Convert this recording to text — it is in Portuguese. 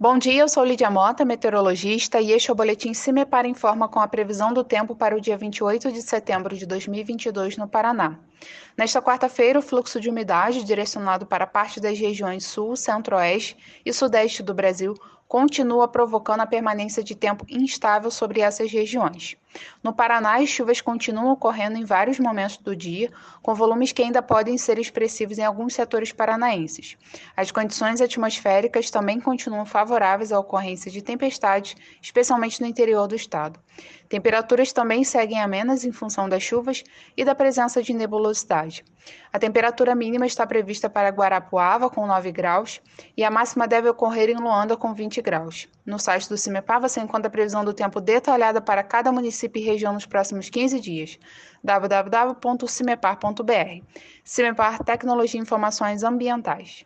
Bom dia, eu sou Lídia Mota, meteorologista, e este é o Boletim Cimepar Informa com a previsão do tempo para o dia 28 de setembro de 2022 no Paraná. Nesta quarta-feira, o fluxo de umidade direcionado para parte das regiões sul, centro-oeste e sudeste do Brasil continua provocando a permanência de tempo instável sobre essas regiões. No Paraná, as chuvas continuam ocorrendo em vários momentos do dia, com volumes que ainda podem ser expressivos em alguns setores paranaenses. As condições atmosféricas também continuam favoráveis à ocorrência de tempestades, especialmente no interior do estado. Temperaturas também seguem amenas em função das chuvas e da presença de nebulosidade. A temperatura mínima está prevista para Guarapuava, com 9 graus, e a máxima deve ocorrer em Luanda, com 20 graus. No site do CIMEPAR você encontra a previsão do tempo detalhada para cada município e região nos próximos 15 dias. www.cimepar.br. CIMEPAR Tecnologia e Informações Ambientais.